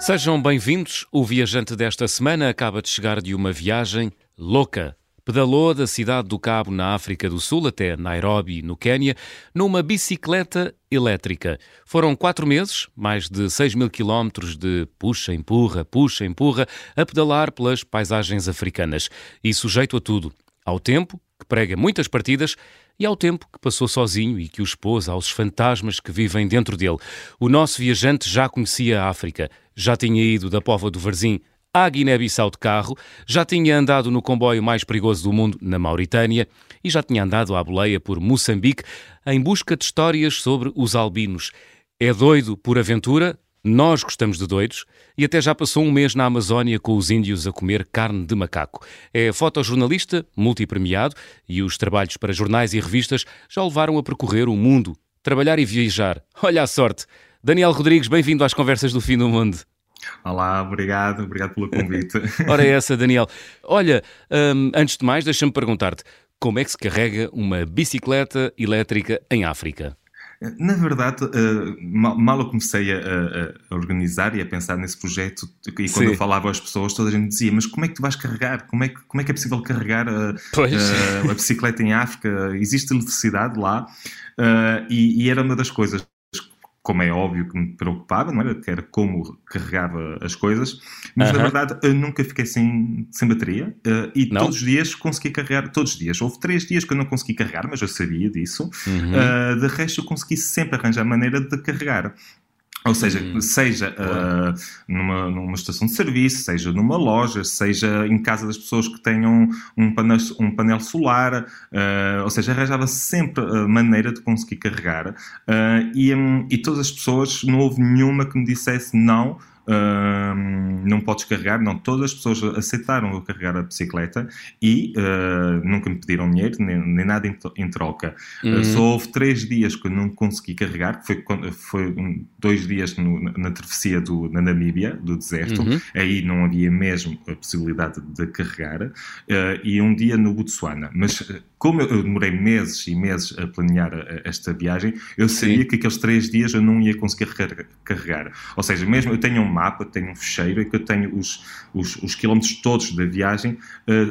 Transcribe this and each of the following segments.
Sejam bem-vindos. O viajante desta semana acaba de chegar de uma viagem louca. Pedalou da cidade do Cabo, na África do Sul, até Nairobi, no Quênia, numa bicicleta elétrica. Foram quatro meses, mais de 6 mil quilómetros de puxa, empurra, puxa, empurra, a pedalar pelas paisagens africanas. E sujeito a tudo. Ao tempo, que prega muitas partidas, e ao tempo que passou sozinho e que o expôs aos fantasmas que vivem dentro dele. O nosso viajante já conhecia a África, já tinha ido da Pova do Varzim à Guiné-Bissau de carro, já tinha andado no comboio mais perigoso do mundo, na Mauritânia, e já tinha andado à boleia por Moçambique em busca de histórias sobre os albinos. É doido por aventura? Nós gostamos de doidos e até já passou um mês na Amazónia com os índios a comer carne de macaco. É fotojornalista, multipremiado e os trabalhos para jornais e revistas já o levaram a percorrer o mundo, trabalhar e viajar. Olha a sorte! Daniel Rodrigues, bem-vindo às Conversas do Fim do Mundo. Olá, obrigado, obrigado pelo convite. Ora, é essa, Daniel. Olha, hum, antes de mais, deixa-me perguntar-te: como é que se carrega uma bicicleta elétrica em África? Na verdade, uh, mal, eu comecei a, a, organizar e a pensar nesse projeto, e quando Sim. eu falava às pessoas, toda a gente dizia: Mas como é que tu vais carregar? Como é que, como é, que é possível carregar a, a, a bicicleta em África? Existe eletricidade lá? Uh, e, e, era uma das coisas como é óbvio que me preocupava, não era? Que era como carregava as coisas, mas uh -huh. na verdade eu nunca fiquei sem, sem bateria uh, e não? todos os dias consegui carregar, todos os dias. Houve três dias que eu não consegui carregar, mas eu sabia disso. Uh -huh. uh, de resto, eu consegui sempre arranjar maneira de carregar. Ou seja, hum, seja uh, numa, numa estação de serviço, seja numa loja, seja em casa das pessoas que tenham um painel, um painel solar, uh, ou seja, arranjava sempre a maneira de conseguir carregar. Uh, e, um, e todas as pessoas, não houve nenhuma que me dissesse não, Uh, não podes carregar, não, todas as pessoas aceitaram eu carregar a bicicleta e uh, nunca me pediram dinheiro, nem, nem nada em, em troca. Uhum. Uh, só houve três dias que eu não consegui carregar, foi, foi dois dias no, na travessia do, na Namíbia, do deserto, uhum. aí não havia mesmo a possibilidade de carregar, ah, e um dia no Botsuana. Mas como eu demorei meses e meses a planear esta viagem, eu sabia Sim. que aqueles três dias eu não ia conseguir carregar. Ou seja, mesmo eu tenho um mapa, tenho um fecheiro e que eu tenho os, os, os quilómetros todos da viagem, uh,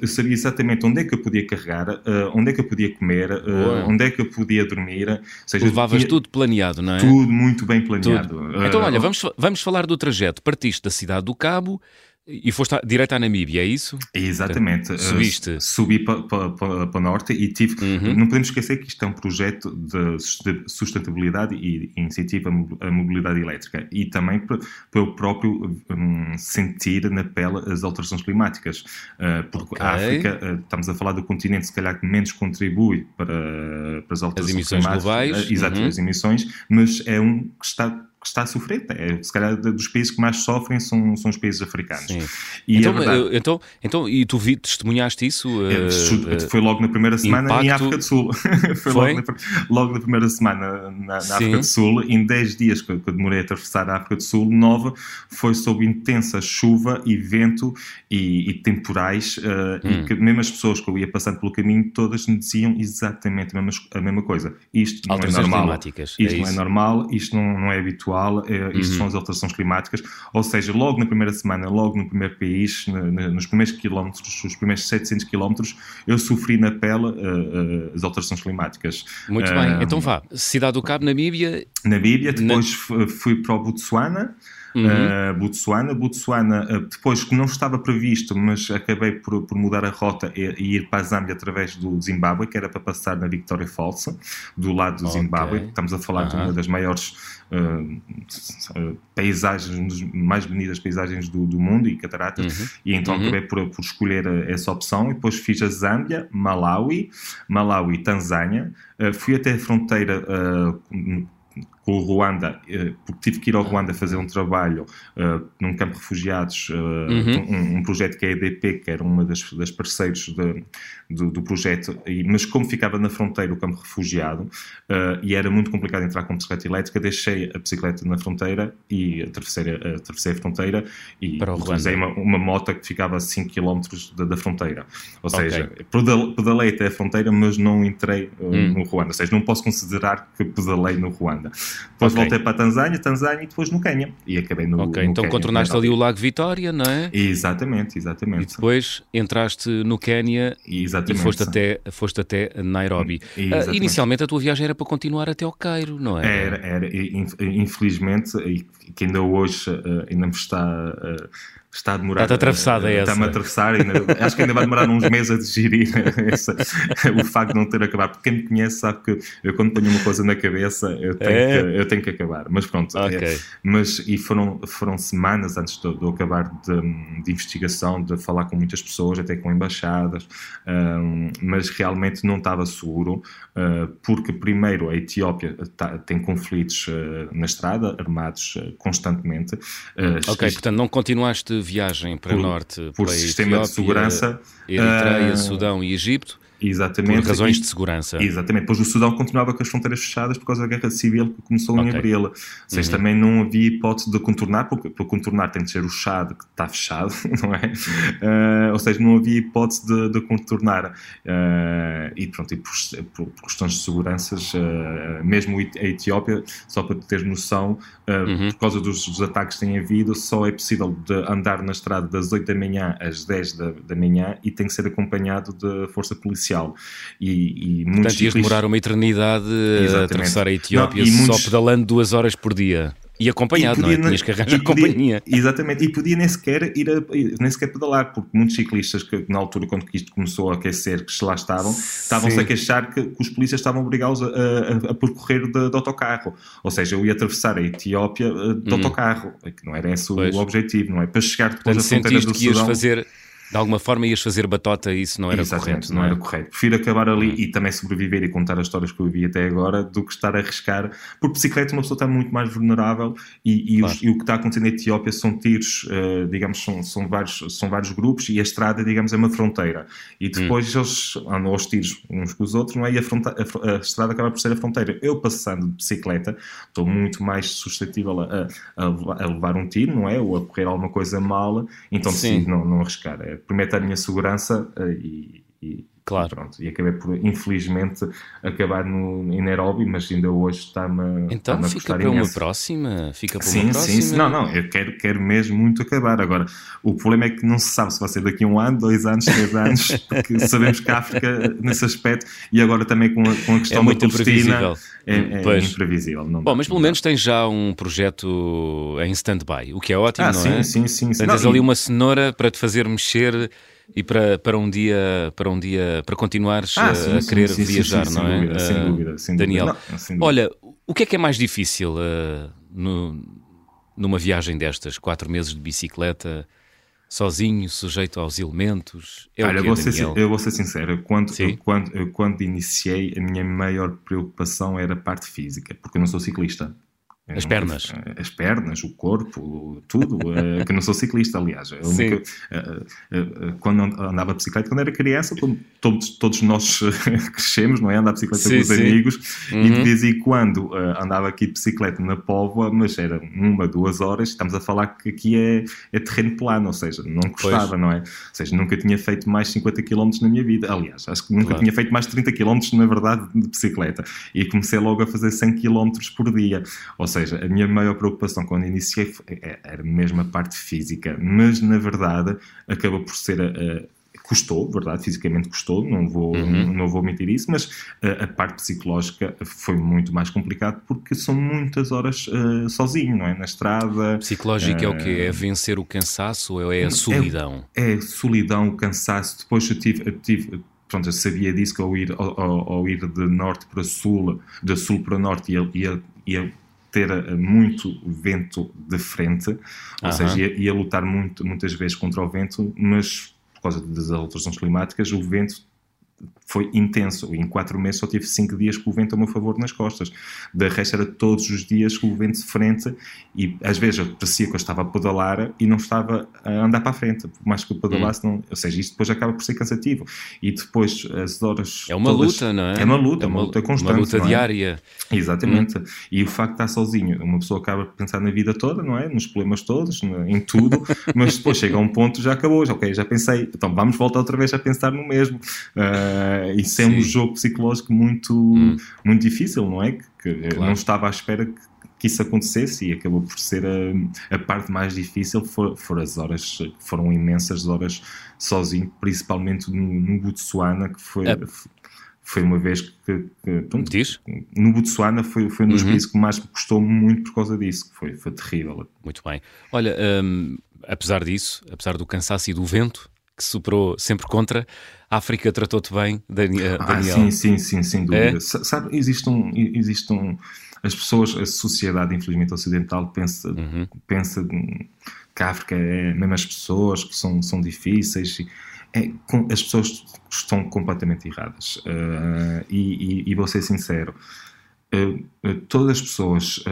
eu sabia exatamente onde é que eu podia carregar, uh, onde é que eu podia comer, uh, onde é que eu podia dormir. Ou seja, Levavas tinha... tudo planeado, não é? Tudo muito bem planeado. Então, olha, vamos, vamos falar do trajeto. Partiste da cidade do Cabo e foste direto à Namíbia, é isso? Exatamente. Subiste? Uh, subi para pa, pa, pa, norte e tive. Uhum. Não podemos esquecer que isto é um projeto de sustentabilidade e incentiva a mobilidade elétrica e também para eu próprio um, sentir na pele as alterações climáticas. Uh, porque okay. a África, uh, estamos a falar do continente, se calhar que menos contribui para, para as alterações as emissões climáticas. globais. Exato, uhum. as emissões, mas é um que está que está a sofrer. É, se calhar dos países que mais sofrem são, são os países africanos. E então, é verdade, então, então, e tu vi, testemunhaste isso? Uh, foi logo na primeira semana impacto... em África do Sul. foi, foi? Logo, na, logo, na, primeira semana na, na África do Sul. Em 10 dias que eu, que eu demorei a atravessar a África do Sul, nova, foi sob intensa chuva e vento e, e temporais. Uh, hum. E que mesmo as pessoas que eu ia passando pelo caminho, todas me diziam exatamente a mesma, a mesma coisa. Isto não é normal. Climáticas. Isto é não é normal, isto não, não é habitual atual, é, isto uhum. são as alterações climáticas, ou seja, logo na primeira semana, logo no primeiro país, nos primeiros quilómetros, os primeiros 700 quilómetros, eu sofri na pele uh, uh, as alterações climáticas. Muito uh, bem, então vá, Cidade do Cabo, Namíbia... Namíbia, depois na... fui para o Botsuana, Uhum. Uh, Botsuana. Botsuana, uh, depois que não estava previsto, mas acabei por, por mudar a rota e, e, ir para a Zâmbia através do Zimbábue, que era para passar na Victoria Falls, do lado do okay. Zimbábue. Estamos a falar uhum. de uma das maiores uh, paisagens, mais bonitas paisagens do, do mundo e cataratas, uhum. e então uhum. acabei por, por escolher essa opção. E depois fiz a Zâmbia, Malawi, Malawi, Tanzânia. fui até a fronteira com o Ruanda, eh, porque tive que ir ao Ruanda fazer um trabalho uh, num campo de refugiados, uh, uhum. um, um, projeto que é a EDP, que era uma das, das parceiros de, do, do, projeto, e, mas como ficava na fronteira o campo refugiado uh, e era muito complicado entrar com bicicleta elétrica, deixei a bicicleta na fronteira e atravessei, atravessei a fronteira e utilizei uma, uma moto que ficava a 5 km da, da fronteira. Ou okay. seja, pedalei até a fronteira, mas não entrei hum. no Ruanda. Ou seja, não posso considerar que pedalei no Ruanda. Depois okay. voltei para a Tanzânia, Tanzânia e depois no Quênia. E acabei no. Ok, no então Quênia, contornaste ali o Lago Vitória, não é? Exatamente, exatamente. E depois entraste no Quênia e foste até, foste até Nairobi. Uh, inicialmente a tua viagem era para continuar até ao Cairo, não é? Era, era. Infelizmente, e que ainda hoje uh, ainda me está. Está a demorar. Está-te atravessada essa. Está-me a atravessar. Ainda, acho que ainda vai demorar uns meses a digerir essa, o facto de não ter acabado. Porque quem me conhece sabe que eu, quando ponho uma coisa na cabeça, eu tenho, é. que, eu tenho que acabar. Mas pronto. É. Okay. É, mas, e foram, foram semanas antes de, de eu acabar de, de, investigação, de falar com muitas pessoas, até com embaixadas, um, mas realmente não estava seguro, uh, porque primeiro a Etiópia tá, tem conflitos uh, na estrada, armados uh, constantemente. ok, portanto não continuaste viagem para por, norte, por sistema Etiópia, de segurança, Eritreia, uh, Sudão e Egito. Exatamente. Por razões de segurança. Exatamente. Pois o Sudão continuava com as fronteiras fechadas por causa da guerra civil que começou okay. em abril. Ou seja, uhum. também não havia hipótese de contornar, porque para contornar tem de ser o Chad que está fechado, não é? Uh, ou seja, não havia hipótese de, de contornar. Uh, e pronto, e por, por, por, questões de seguranças, uh, mesmo a Etiópia, só para ter noção, uhum. por causa dos, dos, ataques que têm havido, só é possível de andar na estrada das 8 da manhã às 10 da, da manhã e tem que ser acompanhado de força policial comercial. E, e Portanto, ias demorar uma eternidade Exatamente. a atravessar a Etiópia não, só muitos... pedalando duas horas por dia. E acompanhado, e podia, não é? Tinhas que arranjar podia, companhia. Exatamente, e podia nem sequer ir a, nem sequer pedalar, porque muitos ciclistas que na altura, quando isto começou a aquecer, que lá estavam, estavam-se a queixar que, que, os polícias estavam obrigados a, a, a percorrer de, de, autocarro. Ou seja, eu ia atravessar a Etiópia eh, de hum. autocarro, que não era esse pois. o objetivo, não é? Para chegar depois Portanto, à fronteira do que Sudão. fazer de alguma forma ias fazer batota e isso não era Exatamente, correto. Não, não é? era correto. Prefiro acabar ali uhum. e também sobreviver e contar as histórias que eu vi até agora do que estar a arriscar. Por bicicleta, uma pessoa está muito mais vulnerável e, e, claro. os, e o que está acontecendo na Etiópia são tiros, uh, digamos, são, são, vários, são vários grupos e a estrada, digamos, é uma fronteira. E depois hum. eles andam aos tiros uns com os outros, não é? E a, a, a, estrada acaba por ser a fronteira. Eu passando de bicicleta estou muito mais suscetível a, a, levar um tiro, não é? Ou a correr alguma coisa mal, então decido não, não arriscar. É, promete a minha segurança uh, e, e, Claro. Pronto, e acabei por, infelizmente, acabar no, em Nairobi, mas ainda hoje está-me Então está fica para uma próxima? Fica para sim, uma próxima? Sim, sim. Não, não, eu quero, quero mesmo muito acabar. Agora, o problema é que não se sabe se vai ser daqui a um ano, dois anos, três anos, porque sabemos que a África, nesse aspecto, e agora também com a, com a questão é muito da Palestina, é, é imprevisível. Não Bom, mas pelo menos tens já um projeto em stand-by, o que é ótimo, ah, não sim, é? Sim, sim, sim. Tens ali uma cenoura para te fazer mexer e para, para um dia para um dia para continuares ah, sim, a, sim, querer sim, viajar, não é? Dúvida, sem dúvida, sem Daniel, dúvida. Não, sem dúvida. olha, o que é que é mais difícil uh, no, numa viagem destas, quatro meses de bicicleta? Sozinho, sujeito aos elementos. É Olha, eu vou, ser, eu vou ser sincero, quando, eu, quando, eu, quando iniciei, a minha maior preocupação era a parte física, porque eu não sou ciclista. As pernas. As pernas, o corpo, tudo. Eh, que não sou ciclista, aliás. Eu nunca, eh, eh, quando andava de bicicleta, quando era criança, todos, todos nós crescemos, não é? Andar de bicicleta sim, com os sim. amigos uhum. e de vez em quando andava aqui de bicicleta na Póvoa, mas era uma, duas horas. Estamos a falar que aqui é, é terreno plano, ou seja, não pois. não é? Ou seja, nunca tinha feito mais 50 km na minha vida. Aliás, acho que nunca claro. tinha feito mais 30 km, na verdade, de bicicleta. E comecei logo a fazer 100 km por dia. Ou seja, a minha maior preocupação quando iniciei é, era mesmo a parte física, mas na verdade acaba por ser a, a custou, verdade, fisicamente custou, não vou, uhum. não vou mentir isso, mas a, a, parte psicológica foi muito mais complicado porque são muitas horas uh, sozinho, não é? Na estrada. Psicológico uh, é o quê? É vencer o cansaço ou é a solidão? É, é solidão, o cansaço. Depois eu tive, eu tive pronto, eu sabia disso que ao ir, ao, ao, ir de norte para sul, de sul para norte, ia, ia, ia ter eh, muito vento de frente, ou uhum. seja, ia, ia, lutar muito, muitas vezes contra o vento, mas por causa das alterações climáticas, o vento foi intenso. Em quatro meses só tive cinco dias com o vento a meu favor nas costas. Da resto era todos os dias com o vento de frente e às vezes eu parecia que eu estava a pedalar e não estava a andar para a frente. Por mais que eu pedalasse, hum. não, ou seja, isto depois acaba por ser cansativo. E depois as horas. É uma todas, luta, não é? É uma luta, é uma, uma luta constante. Uma luta é? diária. Exatamente. Hum. E o facto de estar sozinho, uma pessoa acaba por pensar na vida toda, não é? Nos problemas todos, em tudo, mas depois chega a um ponto já acabou, já, ok, já pensei, então vamos voltar outra vez a pensar no mesmo. Uh, isso é Sim. um jogo psicológico muito, hum. muito difícil, não é? Que claro. não estava à espera que que isso acontecesse e acabou por ser a, a parte mais difícil for, for as horas, foram imensas horas sozinho, principalmente no, no Botsuana, que foi... É. Foi uma vez que, que pronto, Diz? no Botsuana foi, foi um dos uhum. países que mais me custou muito por causa disso, foi, foi terrível. Muito bem. Olha, um, apesar disso, apesar do cansaço e do vento, que superou sempre contra, a África tratou-te bem, Daniel? Ah, sim, sim, sim, sem dúvida. É? Sabe, existe um, existe um... As pessoas, a sociedade, infelizmente, ocidental pensa, uhum. pensa que a África é mesmo as pessoas que são, são difíceis... E, é, as pessoas estão completamente erradas. Uh, e, e, e, vou ser sincero, uh, todas as pessoas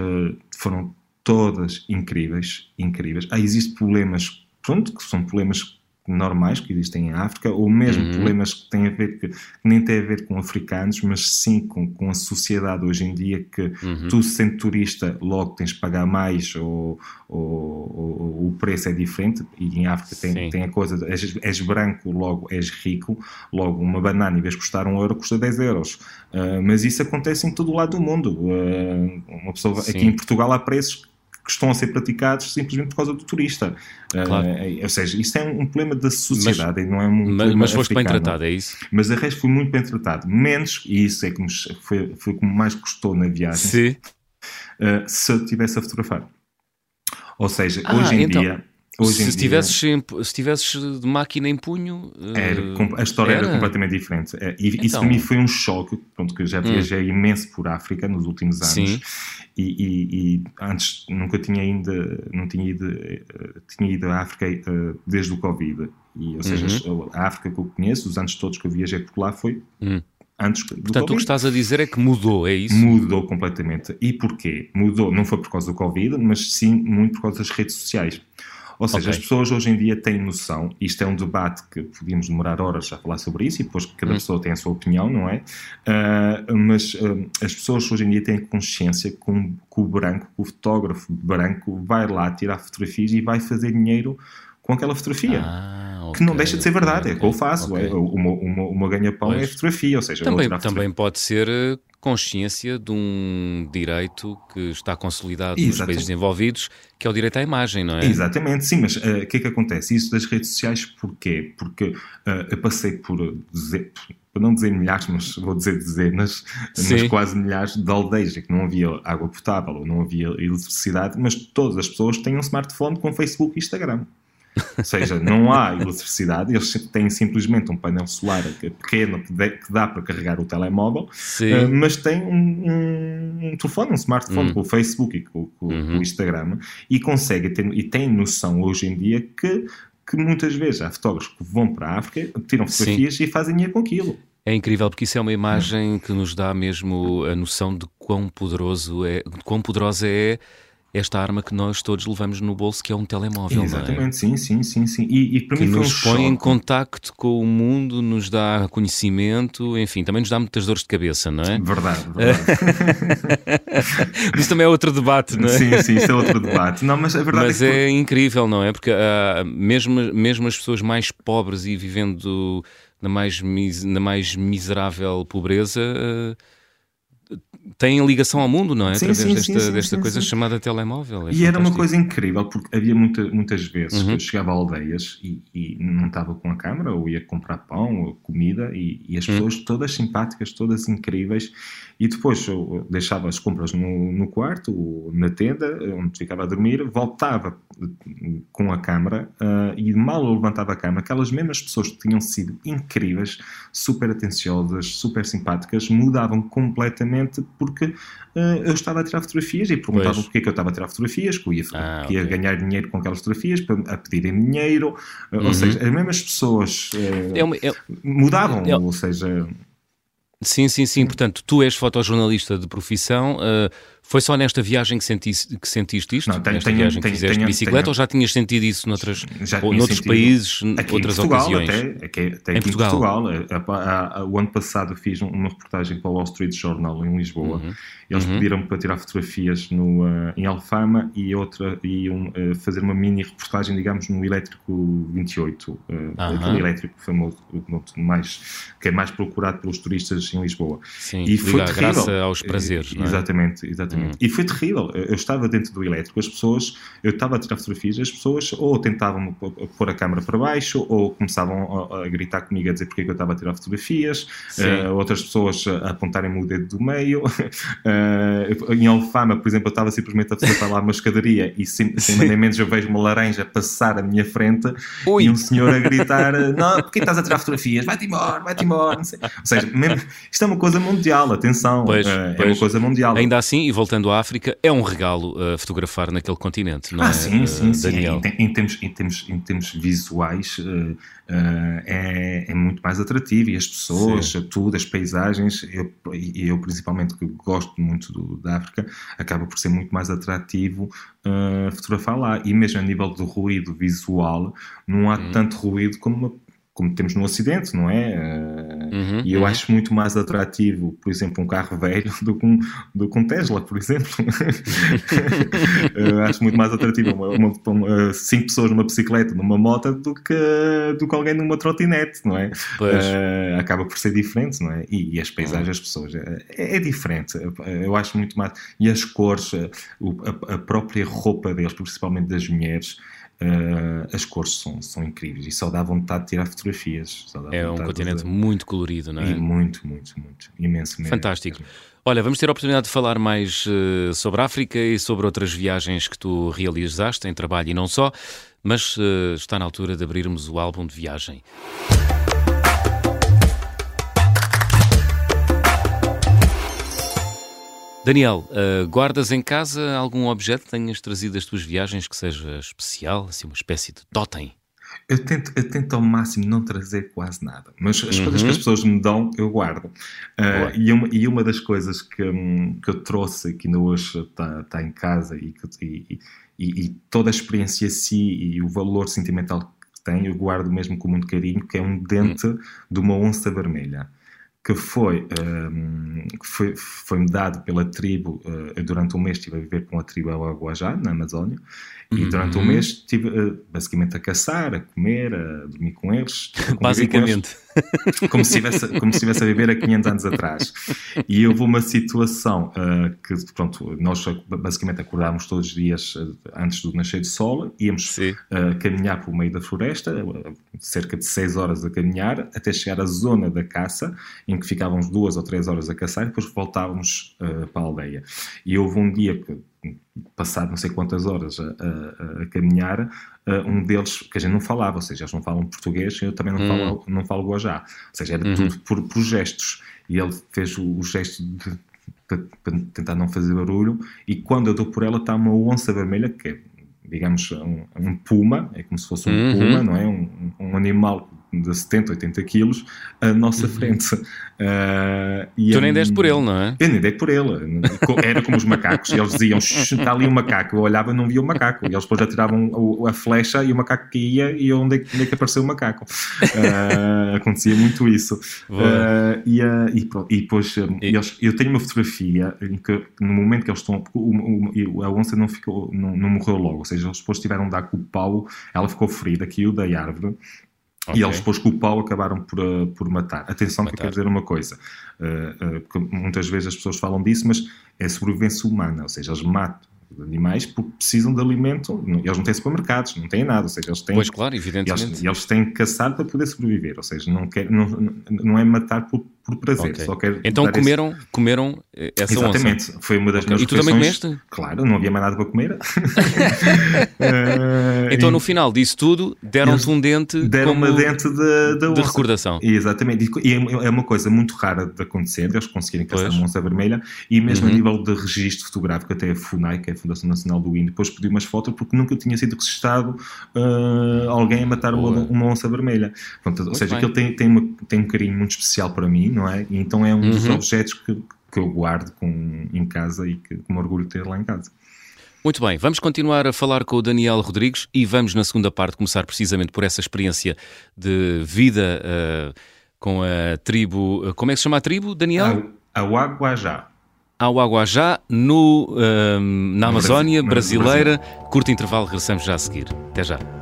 foram todas incríveis, incríveis. Ah, existem problemas, pronto, que são problemas normais que existem em África, ou mesmo uhum. problemas que têm a ver que, que, nem têm a ver com africanos, mas sim com, com a sociedade hoje em dia que uhum. tu sendo turista logo tens de pagar mais ou, ou, ou, o preço é diferente. E em África tem, tem a coisa, és, és, branco logo és rico, logo uma banana em vez de custar um euro custa 10 euros. Uh, mas isso acontece em todo o lado do mundo. Uh, uma pessoa, aqui em Portugal há preços que estão a ser praticados simplesmente por causa do turista. Claro. Uh, ou seja, isso é um problema da sociedade, mas, não é um Mas, mas foste bem tratado, é isso? Mas a resto fui muito bem tratado. Menos, e isso é que me, foi, foi como mais custou na viagem, Sim. Uh, se eu tivesse a fotografar. Ou seja, ah, hoje em então... dia Hoje se, estivesses, dia, se tivesses de máquina em punho. Era, eh, a história era, era completamente diferente. É, e então, isso para mim foi um choque, pronto, que eu já hum. viajei hum. imenso por África nos últimos anos. Sim. E, e, e, antes nunca tinha ainda, não tinha ido, eh, tinha ido à África uh, desde o Covid. E, ou seja, uhum. a África que eu conheço, os anos todos que eu viajei por lá foi hum. Antes Portanto, o que estás a dizer é que mudou, é isso? Mudou completamente. E porquê? Mudou, não foi por causa do Covid, mas sim muito por causa das redes sociais. Ou seja, okay. as pessoas hoje em dia têm noção, isto é um debate que podíamos demorar horas a falar sobre isso, e depois cada hum. pessoa tem a sua opinião, não é? Uh, mas uh, as pessoas hoje em dia têm consciência que, que o branco, o fotógrafo branco, vai lá tirar fotografias e vai fazer dinheiro com aquela fotografia. Ah, okay, que não deixa de ser verdade, okay, é o que eu faço. Okay. É, o, o, meu ganha-pão é a fotografia, ou seja, também, também pode ser eh, consciência de um direito que está consolidado Exatamente. nos países desenvolvidos, que é o direito à imagem, não é? Exatamente, sim, mas eh, o uh, que é que acontece? Isso das redes sociais, porquê? Porque uh, eu passei por dizer, para não dizer milhares, mas vou dizer dezenas, sim. mas quase milhares de aldeias que não havia água potável ou não havia eletricidade, mas todas as pessoas têm um smartphone com Facebook e Instagram. Ou seja, não há eletricidade, eles têm simplesmente um painel solar pequeno que, dá para carregar o telemóvel, uh, mas tem um, um, telefone, um smartphone uhum. com o Facebook e com, com, uhum. o Instagram e consegue ter, e tem noção hoje em dia que, que muitas vezes há fotógrafos que vão para a África, tiram fotografias Sim. e fazem dinheiro com aquilo. É incrível porque isso é uma imagem que nos dá mesmo a noção de quão poderoso é, de quão poderosa é esta arma que nós todos levamos no bolso, que é um telemóvel. Exatamente, é? sim, sim, sim, sim. E, e para que mim nos um põe choque. em contacto com o mundo, nos dá conhecimento, enfim, também nos dá muitas dores de cabeça, não é? Verdade, verdade. isso também é outro debate, não é? Sim, sim, isso é outro debate. Não, mas a verdade mas é, que... é incrível, não é? Porque uh, mesmo, mesmo as pessoas mais pobres e vivendo na mais, na mais miserável pobreza. Uh, têm ligação ao mundo, não é? Sim, Através sim, desta, sim, desta coisa chamada telemóvel. É e era uma coisa incrível, porque havia muita, muitas vezes uhum. que eu chegava a aldeias e, e, não estava com a câmera, ou ia comprar pão ou comida, e, e as uhum. pessoas todas simpáticas, todas incríveis, e depois eu deixava as compras no, no quarto, na tenda, onde ficava a dormir, voltava com a câmera uh, e mal eu levantava a câmera, aquelas mesmas pessoas que tinham sido incríveis, super atenciosas, super simpáticas, mudavam completamente porque uh, eu estava a tirar fotografias e perguntavam porque é que eu estava a tirar fotografias, que eu ia, ah, que ia okay. ganhar dinheiro com aquelas fotografias, a pedirem dinheiro, uh, uhum. ou seja, as mesmas pessoas é uma, é... mudavam, é... ou seja... Sim, sim, sim. Portanto, tu és fotojornalista de profissão. Uh, foi só nesta viagem que sentiste, que sentiste isto? Não, tenho, nesta tenho, viagem que tenho, fizeste de bicicleta ou já tinhas sentido isso noutras, ou noutros sentido. países, aqui outras Portugal, ocasiões? Até, até, até em Portugal. Em Portugal. o ano passado fiz uma reportagem para o Wall Street Journal em Lisboa. Uhum. Eles uhum. pediram-me para tirar fotografias no, uh, em Alfama e outra e um, uh, fazer uma mini reportagem, digamos, no Elétrico 28, uh, uhum. aquele elétrico famoso, mais, que é mais procurado pelos turistas em Lisboa. Sim, e foi terrível. graça aos prazeres. Exatamente, exatamente. Exatamente. Hum. E foi terrível. Eu estava dentro do elétrico, as pessoas, eu estava a tirar fotografias, as pessoas ou tentavam pôr a câmera para baixo ou começavam a, a gritar comigo a dizer porque é eu estava a tirar fotografias, uh, outras pessoas a apontarem-me o dedo do meio. Uh, em Alfama, por exemplo, eu estava simplesmente a fazer lá uma escadaria e sem, sem nem menos eu vejo uma laranja passar à minha frente Ui. e um senhor a gritar: Não, porque estás a tirar fotografias? Vai-te embora, vai-te embora. Ou seja, mesmo, isto é uma coisa mundial, atenção. Pois, uh, pois. É uma coisa mundial. Ainda assim, e voltando à África, é um regalo uh, fotografar naquele continente, não ah, é? Sim, sim, sim. Em, em, termos, em, termos, em termos visuais, uh, é, é, muito mais atrativo e as pessoas, sim. tudo, as paisagens, eu, eu principalmente que gosto muito do, da África, acaba por ser muito mais atrativo fotografar lá. E mesmo a nível do ruído visual, não há hum. tanto ruído como uma como temos no Ocidente, não é? Eh, uhum, e eu uhum. acho muito mais atrativo, por exemplo, um carro velho do que um, do que um Tesla, por exemplo. acho muito mais atrativo uma, uma, uma, cinco pessoas numa bicicleta, numa moto, do que, do que alguém numa trotinete, não é? Uh, acaba por ser diferente, não é? E, e as paisagens, as pessoas, é, é, diferente. Eu acho muito mais. E as cores, a, a própria roupa deles, principalmente das mulheres, Uh, as cores são, são incríveis e só dá vontade de tirar fotografias. é um continente de... muito colorido, não é? E muito, muito, muito. Imenso mesmo. Fantástico. Olha, vamos ter a oportunidade de falar mais uh, sobre a África e sobre outras viagens que tu realizaste em trabalho e não só, mas uh, está na altura de abrirmos o álbum de viagem. Daniel, uh, guardas em casa algum objeto que tenhas trazido das tuas viagens que seja especial, assim uma espécie de totem? Eu tento, eu tento ao máximo não trazer quase nada, mas as uhum. coisas que as pessoas me dão, eu guardo. Uh, e, uma, e uma das coisas que, um, que eu trouxe, que ainda hoje está tá em casa, e, e, e, e, toda a experiência em si e o valor sentimental que tem, eu guardo mesmo com muito carinho, que é um dente uhum. de uma onça vermelha que foi, um, foi, foi-me dado pela tribo, uh, durante um mês estive a viver com a tribo Aguajá, na Amazónia, e durante um uhum. mês estive uh, basicamente a caçar, a comer, a dormir com eles. Basicamente. Com eles, como, se estivesse, como se estivesse a viver há 500 anos atrás. E houve uma situação uh, que, pronto, nós basicamente acordámos todos os dias uh, antes do nascer do sol, íamos caminhar por meio da floresta, cerca de 6 horas a caminhar, até chegar à zona da caça, em que ficávamos duas ou três horas a caçar, e depois voltávamos para a aldeia. E houve um dia que passado não sei quantas horas a, a, a caminhar, uh, um deles, que a gente não falava, ou seja, eles não falam português, eu também não, hum. falo, não falo guajá. Ou seja, era uhum. tudo por, por, gestos. E ele fez o, o gesto de, para tentar não fazer barulho, e quando eu dou por ela está uma onça vermelha, que é, digamos, um, um puma, é como se fosse um uhum. puma, não é? Um, um animal de 70, 80 quilos à nossa uhum. frente. Uh, tu nem deste por ele, não é? Eu nem dei por ele. Era como os macacos. E eles diziam, está ali um macaco. Eu olhava e não via o macaco. E eles depois atiravam a flecha e o macaco caía e onde é, onde é que apareceu o macaco? Uh, acontecia muito isso. Uh, e, e, e, depois. Eles, eu tenho uma fotografia em que no momento que eles estão... O, o, a onça não, ficou, não, não morreu logo. Ou seja, eles depois tiveram de dar com o pau, ela ficou ferida, caiu da árvore Okay. E eles depois com o pau acabaram por, uh, por matar. Atenção matar. que eu quero dizer uma coisa, uh, uh, porque muitas vezes as pessoas falam disso, mas é sobrevivência humana, ou seja, eles matam animais porque precisam de alimento, eles não têm supermercados, não têm nada, ou seja, eles têm... Pois claro, evidentemente. Eles, eles têm que caçar para poder sobreviver, ou seja, não, quer, não, não é matar por, por prazer. Okay. Só quer então comeram, esse... comeram essa Exatamente, onça. foi uma das okay. minhas E tu também comeste? Claro, não havia mais nada para comer. uh, então e... no final disso tudo, deram-te um dente Deram uma dente de, de, de recordação. Exatamente, e é uma coisa muito rara de acontecer, eles conseguirem caçar uma onça vermelha, e mesmo uhum. a nível de registro fotográfico, até a FUNAI, que é a Fundação Nacional do Índio, depois pediu umas fotos porque nunca tinha sido registado uh, alguém a matar uma, uma, onça vermelha. Pronto, ou seja, aquilo tem, tem, uma, tem um carinho muito especial para mim, não é? Então é um uhum. dos objetos que, que eu guardo com, em casa e que, que me orgulho de ter lá em casa. Muito bem, vamos continuar a falar com o Daniel Rodrigues e vamos na segunda parte começar precisamente por essa experiência de vida uh, com a tribo. Uh, como é que se chama a tribo, Daniel? A Aguajá. Aguajá, no, uh, na Amazónia brasileira. Curto intervalo, regressamos já a seguir. Até já.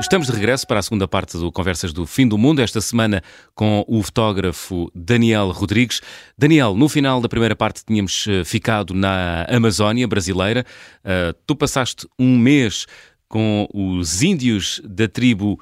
Estamos de regresso para a segunda parte do Conversas do Fim do Mundo, esta semana com o fotógrafo Daniel Rodrigues. Daniel, no final da primeira parte tínhamos eh, ficado na Amazónia brasileira. Uh, tu passaste um mês com os índios da tribo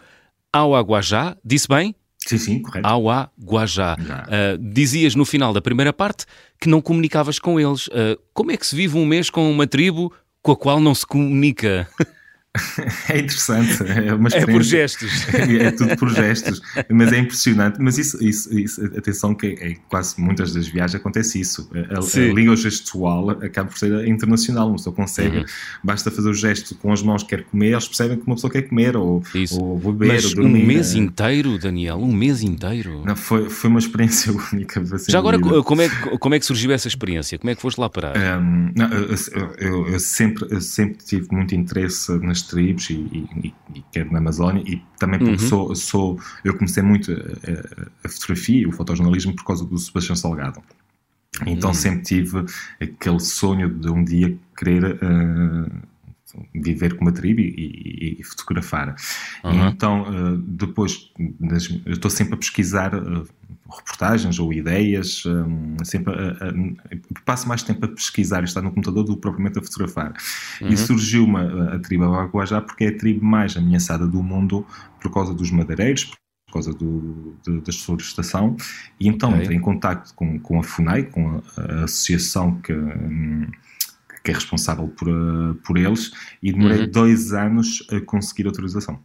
Auaguajá, disse bem? Sim, sim, correto. Auaguajá. Uh, dizias no final da primeira parte que não comunicavas com eles. Uh, como é que se vive um mês com uma tribo com a qual não se comunica? É interessante, é uma É por gestos. É, tudo por gestos, mas é impressionante. Mas isso, isso, isso atenção que é, é, quase muitas das viagens acontece isso. A, a, língua gestual acaba por ser internacional, uma pessoa consegue, uhum. basta fazer o gesto com as mãos que quer comer, eles percebem que uma pessoa quer comer ou, ou beber mas ou dormir. um mês inteiro, Daniel, um mês inteiro? Não, foi, foi uma experiência única. Já agora, como é, como é que surgiu essa experiência? Como é que foste lá parar? Um, não, eu, eu, eu, sempre, eu sempre tive muito interesse nas tribos e, e, e quer na Amazónia e também porque uhum. sou, sou, eu comecei muito a, a, fotografia e o fotojornalismo por causa do Sebastião Salgado. Então uhum. sempre tive aquele sonho de um dia querer uh, viver com uma tribo e, e, e fotografar. Uhum. Então, uh, depois, eu estou sempre a pesquisar uh, reportagens ou ideias, um, sempre a, a, passo mais tempo a pesquisar e estar no computador do que propriamente a fotografar. Uhum. E surgiu uma, a tribo Aguajá porque é a tribo mais ameaçada do mundo por causa dos madeireiros, por causa do, de, da desflorestação, e então okay. entrei em contato com, com a FUNAI, com a, a associação que, um, que é responsável por, uh, por eles, e demorei uhum. dois anos a conseguir autorização.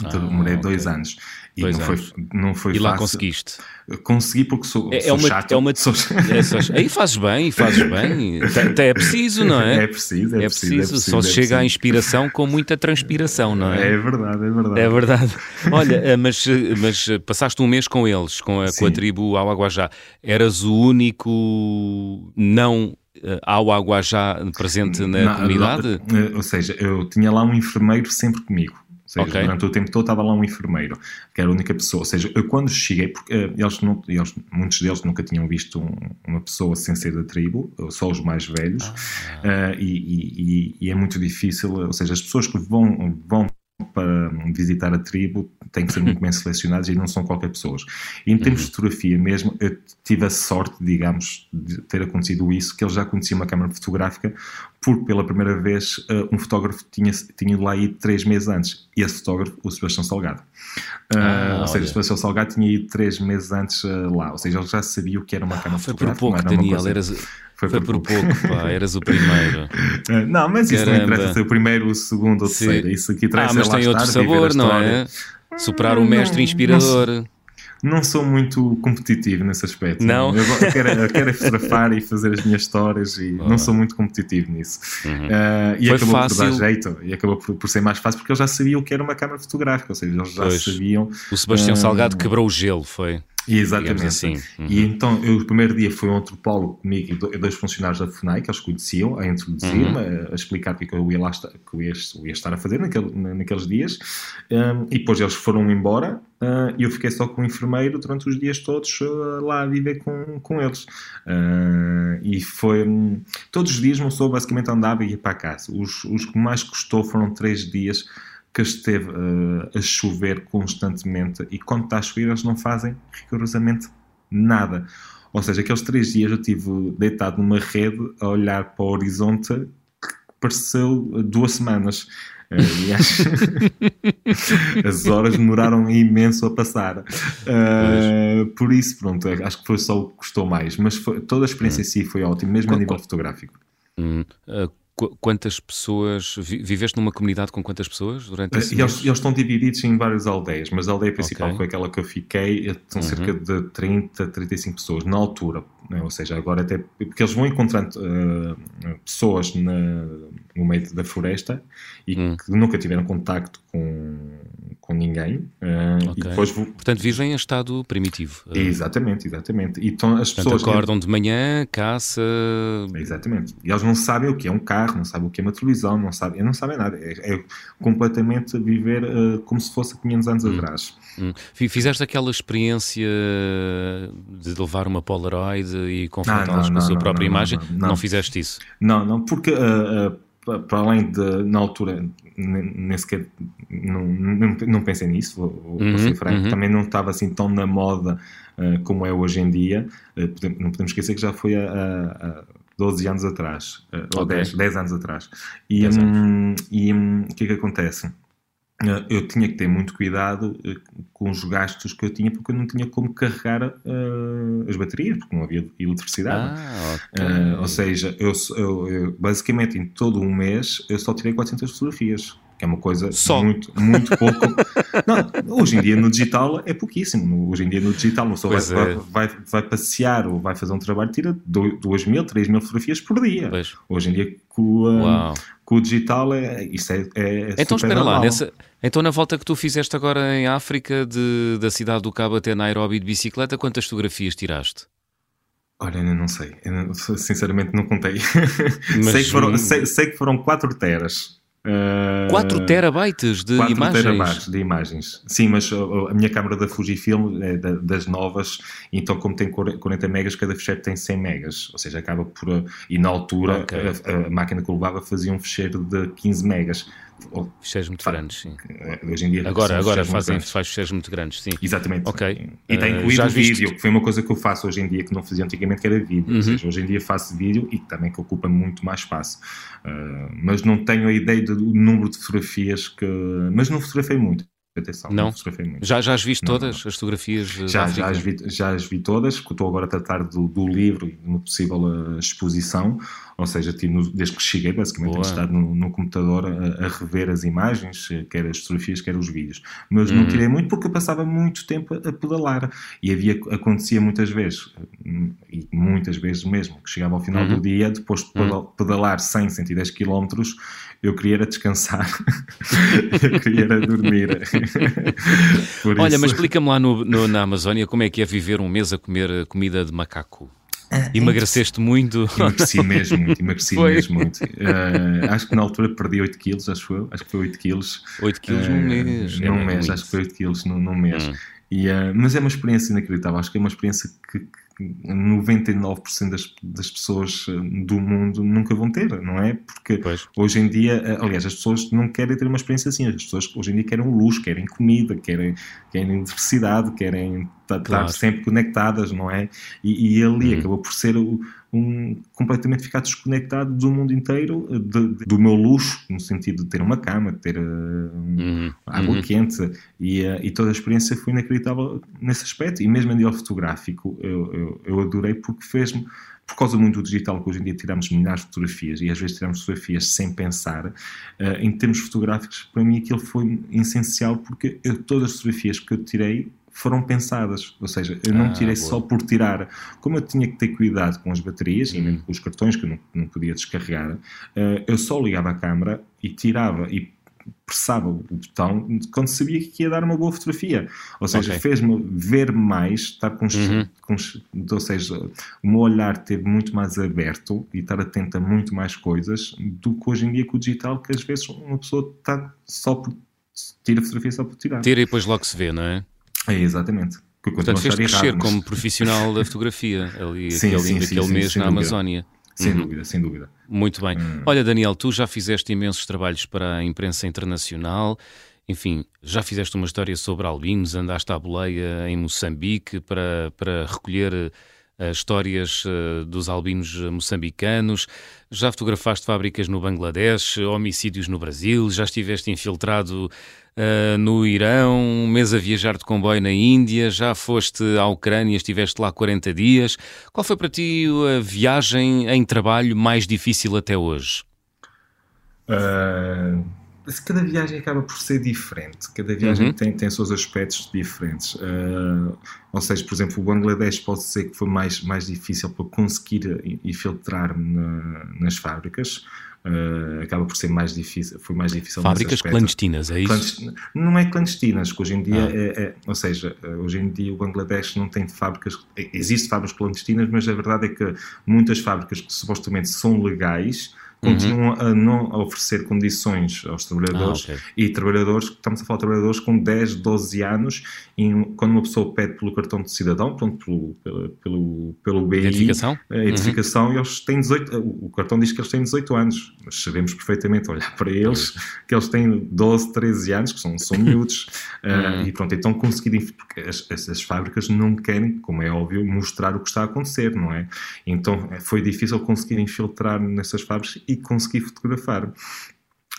Então, ah, demorei okay. dois anos. E dois não, anos. Foi, não foi e fácil. lá conseguiste? Consegui porque sou, é, é sou uma, chato. É uma, sou... é, aí fazes bem, fazes bem. Até é preciso, não é? É preciso, é, é preciso. preciso. Só se chega à inspiração com muita transpiração, não é? É verdade, é verdade. É verdade. Olha, eh, mas, eh, mas passaste um mês com eles, com a, com a tribo Auaguajá. Eras o único não ao Aguajá presente na não, comunidade? Não, ou seja, eu tinha lá um enfermeiro sempre comigo seja, okay. durante o tempo todo estava lá um enfermeiro, que era a única pessoa. Ou seja, eu quando cheguei, porque uh, eles, não, eles, muitos deles nunca tinham visto um, uma pessoa sem ser da tribo, só os mais velhos, ah. uh, e, e, e, é muito difícil, ou seja, as pessoas que vão, vão para visitar a tribo têm que ser muito bem selecionados e não são qualquer pessoas. Em termos de fotografia mesmo, eu tive a sorte, digamos, de ter acontecido isso, que eles já conheciam uma câmara fotográfica, porque pela primeira vez uh, um fotógrafo tinha, tinha ido lá ido três meses antes. E esse fotógrafo, o Sebastião Salgado. Uh, ah, ou seja, o Sebastião Salgado tinha ido três meses antes uh, lá. Ou seja, ele já sabia o que era uma câmara ah, fotográfica. Foi por pouco, Daniel. Coisa... Eras... Foi, foi por, pouco, pá, eras o primeiro. não, mas isso Caramba. não interessa ser o primeiro, o segundo ou o terceiro. Isso aqui traz Ah, mas tem outro sabor, não é? Superar o mestre inspirador. Não, sou muito competitivo nesse aspecto. Não? Eu, quero, eu quero fotografar e fazer as minhas histórias e oh. não sou muito competitivo nisso. Uhum. Uh, e Foi acabou fácil. por dar jeito e acabou por, por, ser mais fácil porque eles já sabiam o que era uma câmara fotográfica, ou seja, eles já pois. sabiam. O Sebastião uh, Salgado quebrou o gelo, foi. Exatamente. Assim. Uhum. E então, eu, o primeiro dia foi um antropólogo comigo e dois funcionários da FUNAI que eles conheciam, a introduzir-me, uhum. a explicar o que eu ia, lá estar, que eu ia, eu ia estar a fazer naquele, naqueles dias. Um, e depois eles foram embora uh, e eu fiquei só com o enfermeiro durante os dias todos uh, lá a viver com, com eles. Uh, e foi. Todos os dias uma pessoa basicamente andava e ia para casa. Os, os que mais custou foram três dias que esteve uh, a chover constantemente e quando está a chover eles não fazem rigorosamente nada. Ou seja, aqueles três dias eu estive deitado numa rede a olhar para o horizonte pareceu duas semanas. Uh, acho... as horas demoraram imenso a passar. Uh, por isso, pronto, acho que foi só o que custou mais. Mas foi, toda a experiência hum. em si foi ótima, mesmo a nível fotográfico. Hum. Uh, quantas pessoas. Viveste numa comunidade com quantas pessoas durante esse eles, eles, estão divididos em várias aldeias, mas a aldeia principal okay. foi aquela que eu fiquei, são uhum. cerca de 30, 35 pessoas na altura. Né? Ou seja, agora até. Porque eles vão encontrando uh, pessoas na, no meio da floresta e uhum. que nunca tiveram contacto com, com ninguém. Uh, okay. e depois Portanto, vivem em estado primitivo. Exatamente, exatamente. E então, as Portanto, pessoas. acordam de manhã, caça. Exatamente. E eles não sabem o que é um carro, não sabem o que é uma televisão, não sabem, não sabem nada. É, é completamente viver uh, como se fosse 500 anos hum. atrás. Hum. Fizeste aquela experiência de levar uma Polaroid e confrontá-las com a sua própria não, imagem? Não, não, fizeste isso? Não, não, porque uh, uh, para além de, na altura, nem sequer não, não, não pensei nisso, vou, vou uhum, ser franco, uhum. também não estava assim tão na moda uh, como é hoje em dia. não podemos esquecer que já foi a, 12 anos atrás, okay. ou 10, 10 anos atrás. E, um, e um, o que é que acontece? Eh, eu tinha que ter muito cuidado eh, com os gastos que eu tinha, porque eu não tinha como carregar uh, as baterias, porque não havia eletricidade. Ah, okay. uh, ou seja, eu, eu, eu, basicamente em todo um mês eu só tirei 400 fotografias que é uma coisa Só. muito, muito pouco. não, hoje em dia no digital é pouquíssimo. Hoje em dia no digital, uma pessoa vai, é. vai, vai, passear ou vai fazer um trabalho, tira 2 mil, 3 mil fotografias por dia. Pois. Hoje em dia com, um, com, o digital é, isso é, é Então espera normal. lá, nessa, então na volta que tu fizeste agora em África, de, da cidade do Cabo até Nairobi de bicicleta, quantas fotografias tiraste? Olha, eu não sei. Eu, sinceramente não contei. Mas, sei, que foram, sei, sei que foram 4 teras. 4 uh, terabytes de 4 imagens? terabytes de imagens. Sim, mas a minha câmera da Fujifilm é das novas, então como tem 40 megas, cada fecheiro tem 100 megas, ou seja, acaba por... E na altura okay. a, a, máquina que eu levava fazia um fecheiro de 15 megas. Fecheiros muito grandes, sim. Eh, hoje em dia agora, agora fazem faz fecheiros muito grandes, sim. Exatamente. Ok. E está incluído uh, vídeo, que foi uma coisa que eu faço hoje em dia que não fazia antigamente, que era vídeo. Uhum. Ou seja, hoje em dia faço vídeo e também que ocupa muito mais espaço. Uh, mas não tenho a ideia do número de fotografias que. Mas não fotografei muito. Atenção, não, não já, já as viste todas, não. as fotografias? Já, já as, vi, já as vi todas, estou agora a tratar do, do livro e de uma possível exposição, ou seja, tive, desde que cheguei, basicamente, tenho estado no, no computador a, a, rever as imagens, quer as fotografias, quer os vídeos. Mas uhum. não tirei muito porque eu passava muito tempo a, pedalar. E havia, acontecia muitas vezes, e muitas vezes mesmo, que chegava ao final uhum. do dia, depois de uhum. pedalar 100, 110 km, eu queria era descansar, eu queria era dormir. Olha, isso... mas explica-me lá no, no, na Amazónia como é que é viver um mês a comer comida de macaco. Ah, Emagreceste muito? Emagreci mesmo muito, emagreci foi. mesmo muito. Uh, acho que na altura perdi 8 quilos, acho eu. Acho que foi 8 quilos. 8 quilos uh, num mês. Num é mês, acho que foi 8 quilos num, num mês. Hum. E, uh, mas é uma experiência inacreditável. Acho que é uma experiência que, 99% das, das pessoas eh, do mundo nunca vão ter, não é? Porque pois. hoje em dia, eh, aliás, as pessoas não querem ter uma experiência assim, as pessoas hoje em dia querem luz, querem comida, querem, querem diversidade, querem estar claro. sempre conectadas, não é? E, e ali uhum. acabou por ser o um, completamente ficar desconectado do mundo inteiro, de, de, do meu luxo, no sentido de ter uma cama, de ter uh, uhum. água uhum. quente, e, uh, e, toda a experiência foi inacreditável nesse aspecto. E mesmo a nível fotográfico, eu, eu, eu adorei porque fez-me por causa muito do digital, que hoje em dia tiramos milhares de fotografias e às vezes tiramos fotografias sem pensar, uh, em termos fotográficos, para mim aquilo foi essencial porque eu, todas as fotografias que eu tirei foram pensadas, ou seja, eu não ah, tirei boa. só por tirar. Como eu tinha que ter cuidado com as baterias e mesmo com os cartões que eu não, não podia descarregar, uh, eu só ligava a câmera e tirava e pressava o botão quando sabia que ia dar uma boa fotografia. Ou seja, okay. fez-me ver mais, estar com, uhum. com, ou seja, o meu olhar ter muito mais aberto e estar atento a muito mais coisas do que hoje em dia com o digital, que às vezes uma pessoa está só por tira fotografia só por tirar. Tira e depois logo se vê, não é? É, exatamente. Que Portanto, fez crescer errado, mas... como profissional da fotografia ali sim, aquele, sim, sim, mês na dúvida. Amazónia. Sem uhum. dúvida, sem dúvida. Muito bem. Hum. Olha, Daniel, tu já fizeste imensos trabalhos para a imprensa internacional. Enfim, já fizeste uma história sobre albinos, andaste à boleia em Moçambique para, para recolher histórias dos albinos moçambicanos, já fotografaste fábricas no Bangladesh, homicídios no Brasil, já estiveste infiltrado uh, no Irão, um mês a viajar de comboio na Índia, já foste à Ucrânia, estiveste lá 40 dias. Qual foi para ti a viagem em trabalho mais difícil até hoje? Uh, cada viagem acaba por ser diferente, cada viagem uhum. tem, tem seus aspectos diferentes. Uh, ou seja, por exemplo, o Bangladesh pode ser que foi mais, mais difícil para conseguir infiltrar-me na, nas fábricas. Uh, acaba por ser mais difícil, foi mais difícil. Fábricas clandestinas, é isso? não é clandestinas, que hoje em dia, ah. é, é, ou seja, hoje em dia o Bangladesh não tem fábricas, existem fábricas clandestinas, mas a verdade é que muitas fábricas que supostamente são legais continuam uhum. a não oferecer condições aos trabalhadores ah, okay. e trabalhadores, estamos a falar de trabalhadores com 10, 12 anos e quando uma pessoa pede pelo cartão de cidadão, pronto, pelo, pelo, pelo, BI, identificação, a identificação uhum. eles têm 18, o cartão diz que eles têm 18 anos, mas sabemos perfeitamente olhar para eles que eles têm 12, 13 anos, que são, são miúdos, uhum. uh, e pronto, então conseguirem, porque as, as, fábricas não querem, como é óbvio, mostrar o que está a acontecer, não é? Então foi difícil conseguir infiltrar nessas fábricas e conseguir fotografar.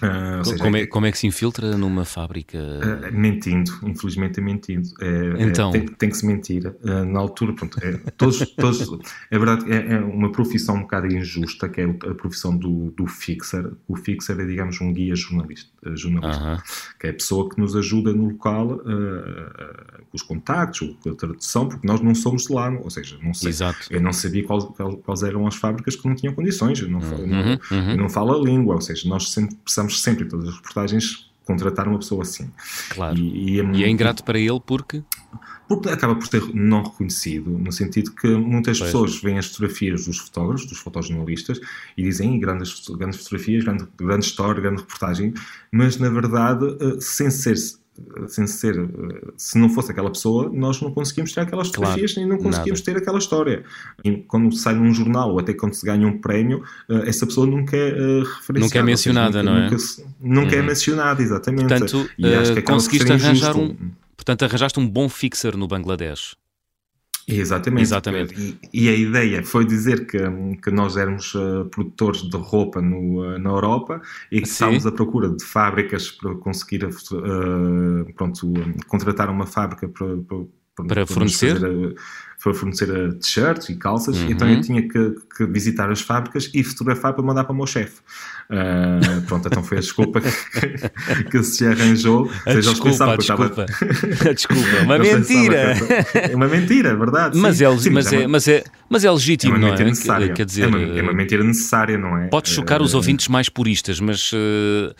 Uh, seja, como, é, como, é, que se infiltra numa fábrica? Uh, mentindo, infelizmente é mentindo. É, então. É, tem, tem, que se mentir. Uh, na altura, pronto, é, todos, todos, é verdade, é, é, uma profissão um bocado injusta, que é a profissão do, do fixer. O fixer é, digamos, um guia jornalista, jornalista -huh. que é a pessoa que nos ajuda no local com os contactos, com a tradução, porque nós não somos de lá, ou seja, não sei, Exato. eu não sabia quais, quais, eram as fábricas que não tinham condições, eu não, uhum, eu não, uhum. eu não falo a língua, ou seja, nós sempre precisamos sempre, em todas as reportagens, contratar uma pessoa assim. Claro. E, e, é, e é, ingrato para ele porque? Porque acaba por ser não reconhecido, no sentido que muitas pois. pessoas veem as fotografias dos fotógrafos, dos fotojornalistas, e dizem grandes, grandes fotografias, grande, grande história, grande reportagem, mas na verdade, eh, sem ser sem ser, se não fosse aquela pessoa, nós não conseguimos ter aquelas fotografias claro, nem não conseguimos nada. ter aquela história. E quando sai num jornal ou até quando se ganha um prémio, eh, essa pessoa nunca é uh, referenciada. Nunca é mencionada, seja, nunca, não é? Nunca, nunca é uhum. é mencionada, exatamente. Portanto, e acho que uh, conseguiste arranjar um, portanto, arranjaste um bom fixer no Bangladesh. Exatamente. Exatamente. E, e, a ideia foi dizer que, que nós éramos uh, produtores de roupa no, uh, na Europa e que Sim. estávamos à procura de fábricas para conseguir uh, pronto, contratar uma fábrica para, para, para, para fornecer. Fazer, para fornecer t-shirts e calças, uhum. então eu tinha que, que, visitar as fábricas e fotografar para mandar para o meu chefe. Uh, pronto, então foi a desculpa que, que se arranjou. A seja, desculpa, a desculpa. Estava... A desculpa, uma mentira. É uma mentira, é verdade. Mas, é, sim, mas, é, mas, é, mas é legítimo, é não é? Necessária. Quer dizer, é uma, é uma mentira necessária, não é? Pode chocar os ouvintes mais puristas, mas... Uh,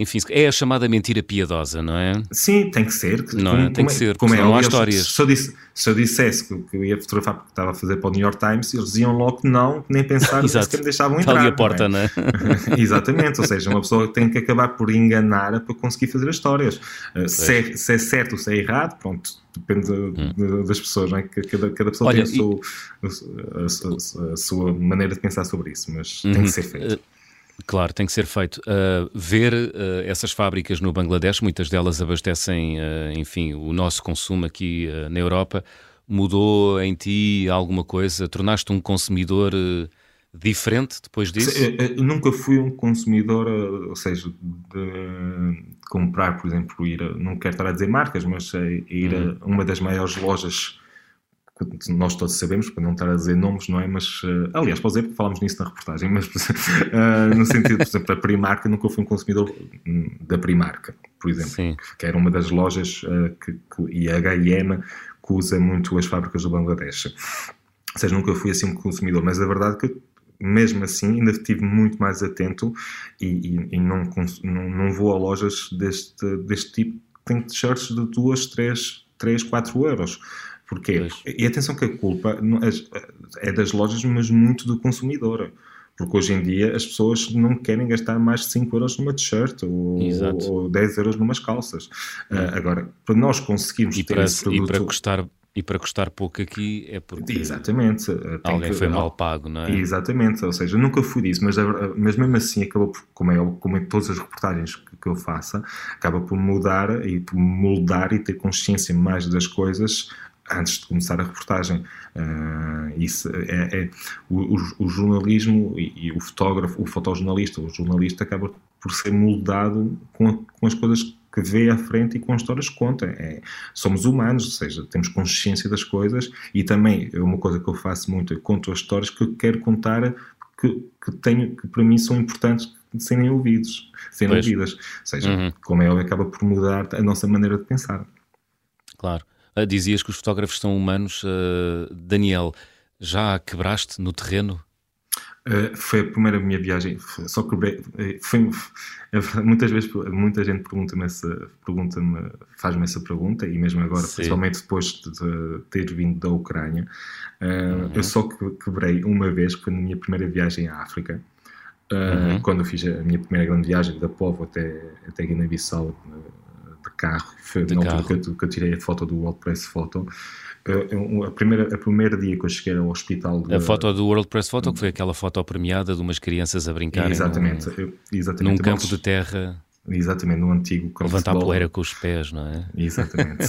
enfim, é a chamada mentira piedosa, não é? Sim, tem que ser. Não como, é? Tem que ser, como é, não há histórias. Se eu, disse, se eu dissesse que, eu ia fotografar porque estava a fazer para o New York Times, eles diziam logo que não, nem pensar, que me deixavam entrar. Ali a porta, não é? Não é? Exatamente, ou seja, uma pessoa tem que acabar por enganar para conseguir fazer as histórias. Uh, se, é, se, é, certo ou se é errado, pronto, depende hum. das pessoas, não é? Cada, cada pessoa Olha, tem a, e... sua, a, a, a, sua maneira de pensar sobre isso, mas uhum. tem que ser feito. Uh, Claro, tem que ser feito. Uh, ver uh, essas fábricas no Bangladesh, muitas delas abastecem, uh, enfim, o nosso consumo aqui na Europa, mudou em ti alguma coisa? Tornaste um consumidor diferente depois disso? Eu, eu nunca fui um consumidor, ou seja, de comprar, por exemplo, ir, a, não quero estar a dizer marcas, mas ir uhum. a uma das maiores lojas nós todos sabemos, para não estar a dizer nomes, não é? Mas, uh, aliás, posso dizer porque falámos nisso na reportagem, mas uh, no sentido, por exemplo, a Primark, nunca fui um consumidor da Primark, por exemplo, Sim. que era uma das lojas uh, que, que, e a H&M que usa muito as fábricas do Bangladesh. Ou seja, nunca fui assim um consumidor, mas a verdade é que mesmo assim ainda estive muito mais atento e, e, e não, não, não, vou a lojas deste, deste tipo que têm t-shirts de 2, 3, 3, 4 euros Porquê? Pois. E atenção que a culpa é das lojas, mas muito do consumidor. Porque hoje em dia as pessoas não querem gastar mais de 5 euros numa t-shirt ou, ou 10 euros numas calças. Uh, agora, para nós conseguirmos e ter para, esse produto... E para custar e para custar pouco aqui é porque Exatamente. alguém que, foi mal pago, não é? Exatamente, ou seja, nunca fui disso, mas, mas mesmo assim acabou por, como é, como em todas as reportagens que, que eu faça, acaba por mudar e por moldar e ter consciência mais das coisas antes de começar a reportagem. Uh, isso é, é o, o, jornalismo e, e, o fotógrafo, o fotojornalista, o jornalista acaba por ser moldado com, com as coisas que vê à frente e com as histórias que conta. É, somos humanos, ou seja, temos consciência das coisas e também é uma coisa que eu faço muito, eu conto as histórias que eu quero contar que, que tenho, que para mim são importantes de serem ouvidos, serem ouvidas. Ou seja, uhum. como é óbvio, acaba por mudar a nossa maneira de pensar. Claro. Uh, dizias que os fotógrafos são humanos. Uh, Daniel, já quebraste no terreno? Uh, foi a primeira minha viagem, só quebrei. Foi, muitas vezes muita gente pergunta-me pergunta faz-me essa pergunta, e mesmo agora, Sim. principalmente depois de, ter vindo da Ucrânia, uhum. eu só quebrei uma vez, que foi na minha primeira viagem à África. Uh, uhum. Quando eu fiz a minha primeira grande viagem da Povo até, até Guiné-Bissau carro, foi de na carro. altura que eu, que eu, tirei a foto do World Press Photo. Uh, a primeira, a primeira dia que eu cheguei ao hospital. A foto do World Press Photo, que foi aquela foto premiada de umas crianças a brincar exatamente, num, exatamente. num campo de terra. Exatamente, no antigo campo Levantar a poeira com os pés, não é? Exatamente.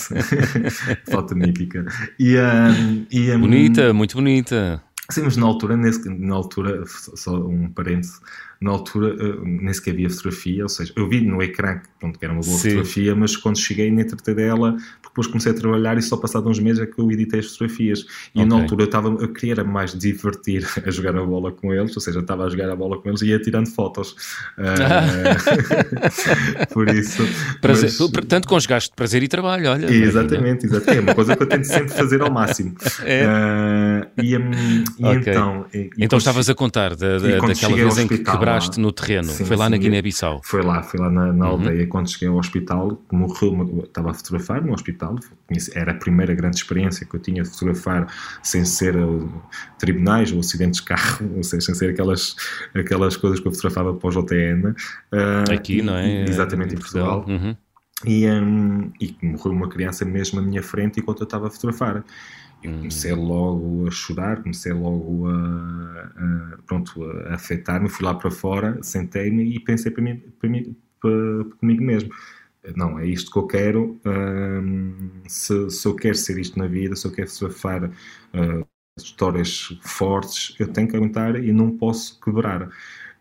foto mítica. E, um, e, um, bonita, muito bonita. Sim, mas na altura, nesse, na altura, só um parênteses, na altura uh, nem sequer havia fotografia, ou seja, eu vi no ecrã que, pronto, que era uma boa Sim. fotografia, mas quando cheguei nem tratei dela, depois comecei a trabalhar e só passado uns meses é que eu editei as fotografias. E okay. na altura eu estava, eu queria mais divertir a jogar a bola com eles, ou seja, estava a jogar a bola com eles e ia tirando fotos. Uh, por isso. Prazer, mas... Portanto, conjugaste prazer e trabalho, olha. Exatamente, exatamente. É uma coisa que eu tento sempre fazer ao máximo. É. Uh, e, um, e okay. então. E, então estavas a contar da, da, daquela vez em que quebraste lá, no terreno. Sim, foi lá sim, na Guiné-Bissau. Foi lá, foi lá na, na uhum. aldeia quando cheguei ao hospital, morreu, estava a fotografar no hospital. Era a primeira grande experiência que eu tinha de fotografar sem ser uh, tribunais ou acidentes de carro, ou seja, sem ser aquelas, aquelas coisas que eu fotografava para o JTN. Uh, Aqui, não é? Exatamente, em Portugal. Uhum. E, um, e morreu uma criança mesmo à minha frente enquanto eu estava a fotografar. Eu hum. comecei logo a chorar, comecei logo a, a pronto, a afetar-me, fui lá para fora, sentei-me e pensei para mim, para mim para, comigo mesmo não, é isto que eu quero. se, se, eu quero ser isto na vida, se eu quero surfar uh, histórias fortes, eu tenho que aguentar e não posso quebrar.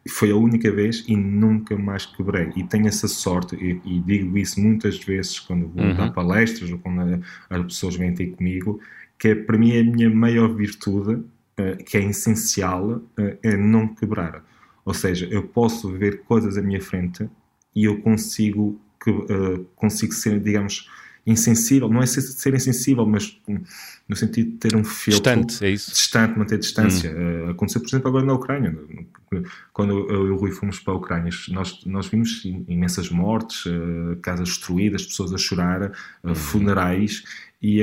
Foi a única vez e nunca mais quebrei. E tenho essa sorte, e, e digo isso muitas vezes quando vou uhum. dar palestras ou quando as pessoas vêm ter comigo, que é, para mim é a minha maior virtude, uh, que é essencial, uh, é não quebrar. Ou seja, eu posso ver coisas à minha frente e eu consigo que uh, consigo ser, digamos, insensível, não é ser, ser insensível, mas no sentido de ter um filtro distante, é isso? distante manter distância. Hum. Aconteceu, por exemplo, agora na Ucrânia. Quando eu e o Rui fomos para a Ucrânia, nós, nós vimos imensas mortes, casas destruídas, pessoas a chorar, uh, funerais, e,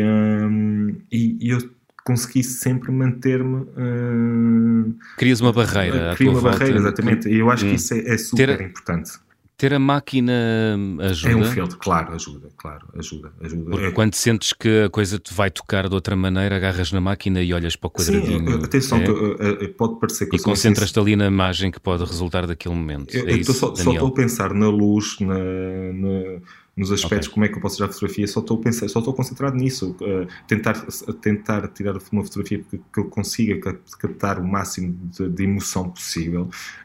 e, e, eu consegui sempre manter-me. Uh, Crias uma barreira. Cria uma barreira, volta. exatamente. E eu acho hum. que isso é, é super ter, importante. Ter a máquina ajuda? É um filtro, claro, ajuda, claro, ajuda. ajuda. Porque é... quando sentes que a coisa te vai tocar de outra maneira, agarras na máquina e olhas para o quadradinho. Sim, atenção, é? que, pode parecer que... E concentras-te ali na imagem que pode resultar daquele momento. Eu, é isso, só, só, estou a pensar na luz, na, na nos aspectos okay. como é que eu posso tirar fotografia, só estou, pensar, só estou concentrado nisso, uh, tentar, tentar tirar uma fotografia que, que eu consiga captar o máximo de, de emoção possível,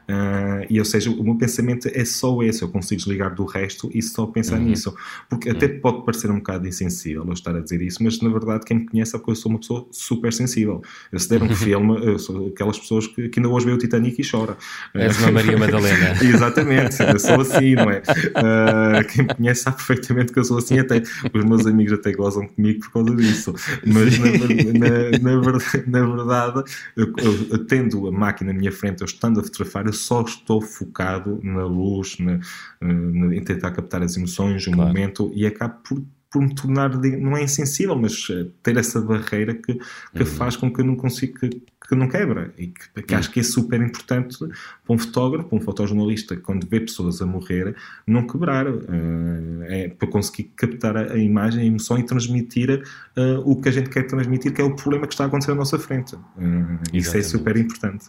uh, e ou seja, o meu pensamento é só esse, eu consigo desligar do resto e só pensar uhum. nisso, porque uhum. até pode parecer um bocado insensível eu estar a dizer isso, mas na verdade quem me conhece sabe que eu sou uma pessoa super sensível, eu, se der um filme, eu sou aquelas pessoas que, que ainda hoje vê o Titanic e chora. És uma Maria Madalena. Exatamente, eu sou assim, não é? Uh, quem me conhece sabe perfeitamente que eu sou assim, até os meus amigos até gozam comigo por causa disso. Mas na, na, na, verdade, na verdade eu, eu, tendo a máquina na minha frente, eu estando a fotografar, eu só estou focado na luz, na, na em tentar captar as emoções, o claro. momento, e acabo por por me tornar, não é insensível, mas eh, ter essa barreira que, que uhum. faz com que eu não consiga, que, que não quebra. E que, que, acho que é super importante para um fotógrafo, para um fotojornalista, quando vê pessoas a morrer, não quebrar. Uh, é para conseguir captar a, a, imagem, a emoção e transmitir uh, o que a gente quer transmitir, que é o problema que está a acontecer à nossa frente. Uh, isso é super importante.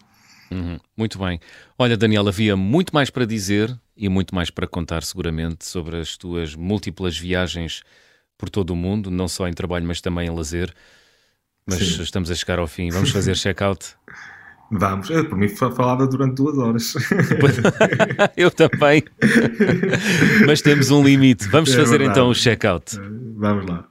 Uhum. Muito bem. Olha, Daniel, havia muito mais para dizer e muito mais para contar, seguramente, sobre as tuas múltiplas viagens por todo o mundo, não só em trabalho, mas também em lazer. Mas Sim. estamos a chegar ao fim. Vamos fazer check-out? Vamos. Eu, por mim, falava durante duas horas. Eu também. mas temos um limite. Vamos é fazer verdade. então o check-out. Vamos lá.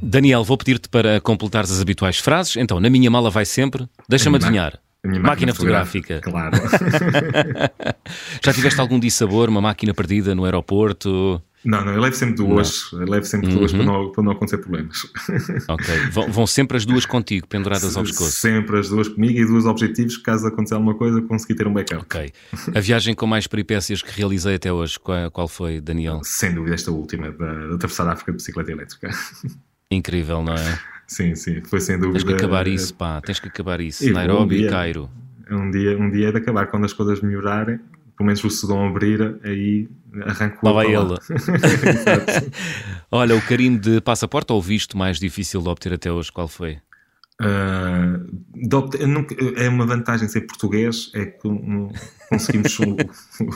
Daniel, vou pedir-te para completares as habituais frases. Então, na minha mala vai sempre. Deixa-me adivinhar. Máquina, máquina, fotográfica. Claro. Já tiveste algum dissabor, uma máquina perdida no aeroporto? Não, não, eu levo sempre duas. Eu levo sempre duas uhum. para, não, para não acontecer problemas. Ok. Vão, vão sempre as duas contigo, penduradas ao pescoço? Sempre as duas comigo e dois objetivos, caso aconteça alguma coisa, conseguir ter um backup. Ok. A viagem com mais peripécias que realizei até hoje, qual, qual foi, Daniel? Sem dúvida, esta última, da, da atravessar a África de bicicleta elétrica. Incrível, não é? Sim, sim, foi sem dúvida. Tens que acabar isso, pá, tens que acabar isso. E Nairobi um dia, e Cairo. Um dia, um dia é de acabar, quando as coisas melhorarem, pelo menos o Sudão abrir, aí arranco Lá vai ele. Olha, o carimbo de passaporte ou visto mais difícil de obter até hoje, qual foi? Uh, nunca, é uma vantagem ser português, é que um, conseguimos o,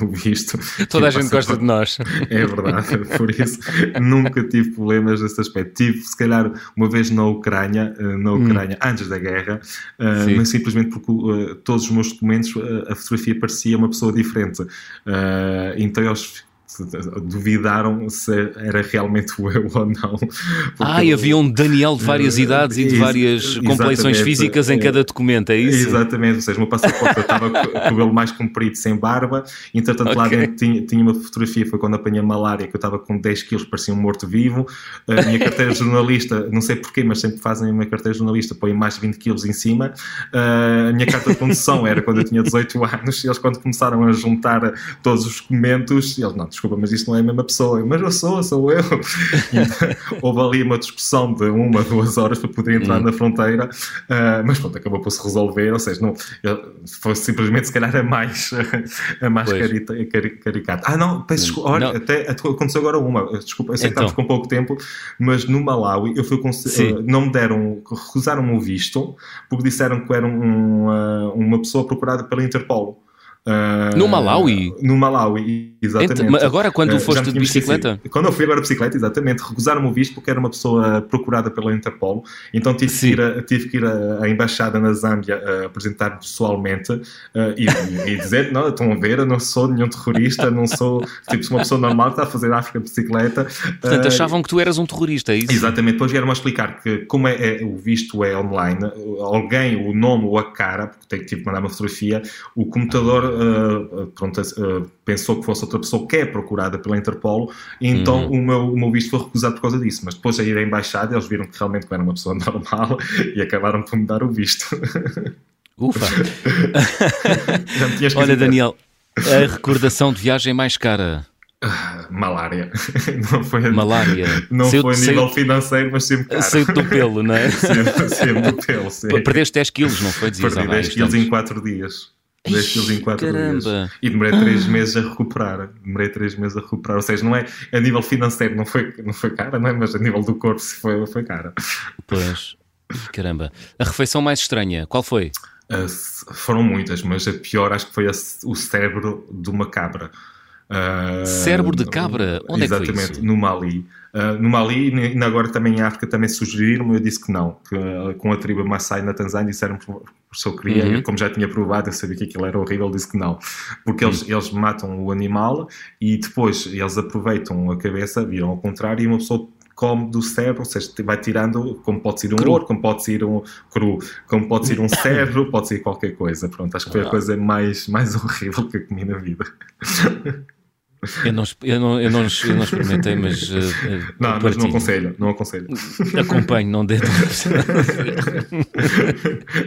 o, visto. Toda a gente gosta de nós. É verdade, por isso nunca tive problemas nesse aspecto. Tive, se calhar, uma vez na Ucrânia, ah, na hum. Ucrânia hum. antes da guerra, uh, mas simplesmente porque uh, todos os meus documentos, a fotografia parecia uma pessoa diferente. então eles duvidaram se era realmente o eu ou não. Ah, e havia um Daniel de várias uh, idades e de várias compleições físicas em cada documento, é isso? Exatamente, ou seja, o meu passaporte eu estava com o cabelo mais comprido, sem barba, entretanto okay. lá dentro tinha, tinha, uma fotografia, foi quando apanhei malária, que eu estava com 10 quilos, parecia um morto-vivo, a minha carteira de jornalista, não sei porquê, mas sempre fazem a minha carteira de jornalista, põem mais de 20 quilos em cima, a minha carta de condução era quando eu tinha 18 anos, e eles quando começaram a juntar todos os documentos, eles, não, desculpa, mas isto não é a mesma pessoa. Eu, mas eu sou, sou eu. Houve ali uma discussão de uma, duas horas para poder entrar hum. na fronteira, uh, mas pronto, acabou por se resolver. Ou seja, não, foi simplesmente, se calhar, a mais, a mais carita, caricata. Ah, não, peço desculpa. Olha. Até, aconteceu agora uma. Desculpa, eu sei então. que estamos com pouco tempo, mas no Malawi eu fui uh, não me deram, recusaram o visto porque disseram que era um, uma pessoa procurada pela Interpol. Uh, no Malawi? No Malawi, exatamente. agora, quando uh, foste de bicicleta? Quando eu fui agora de bicicleta, exatamente, recusaram-me o visto porque era uma pessoa procurada pela Interpol, então tive, que ir, a, tive que ir à embaixada na Zâmbia a apresentar-me pessoalmente uh, e, e, dizer: Não, estão a ver, eu não sou nenhum terrorista, não sou tipo uma pessoa normal que está a fazer África de bicicleta. Portanto, achavam que tu eras um terrorista, é isso? Exatamente, depois vieram-me a explicar que, como é, é, o visto é online, alguém, o nome ou a cara, porque tive que mandar uma fotografia, o computador uh, pronto, uh, pensou que fosse outra pessoa que é procurada pela Interpol, e então uhum. o, meu, o meu visto foi recusado por causa disso. Mas depois a ir à embaixada, eles viram que realmente era uma pessoa normal e acabaram por me dar o visto. Ufa! Olha, Daniel, a recordação de viagem mais cara. Uh, malária. Não foi, malária. Não saiu, foi a nível saiu, financeiro, mas sempre caro. Saiu do pelo, não é? sempre, sempre do pelo, sim. Perdeste 10 quilos, não foi? Dizias Perdi 10 quilos em 4 dias. 10 quilos em 4 caramba. dias. E demorei 3 meses a recuperar. Demorei 3 meses a recuperar. Ou seja, não é a nível financeiro, não foi, não foi cara, não é? Mas a nível do corpo foi, foi cara. Pois, caramba. A refeição mais estranha, qual foi? Uh, foram muitas, mas a pior acho que foi a, o cérebro de uma cabra. Uh, Cérebro de cabra? Onde exatamente, é que foi isso? no Mali. Uh, no Mali e agora também em África também sugeriram, eu disse que não, que uh, com a tribo Maasai na Tanzânia disseram eu queria, uhum. como já tinha provado, eu sabia que aquilo era horrível, disse que não, porque eles, uhum. eles matam o animal e depois eles aproveitam a cabeça, viram ao contrário e uma pessoa come do cérebro, ou seja, vai tirando, como pode ser um cru. ouro, como pode ser um cru, como pode ser um cérebro, pode ser qualquer coisa. Pronto, acho que foi a coisa mais, mais horrível que eu comi na vida. Eu não, eu não, eu não, eu não experimentei, mas. Uh, não, mas não aconselho, não aconselho. Acompanho, não dedo.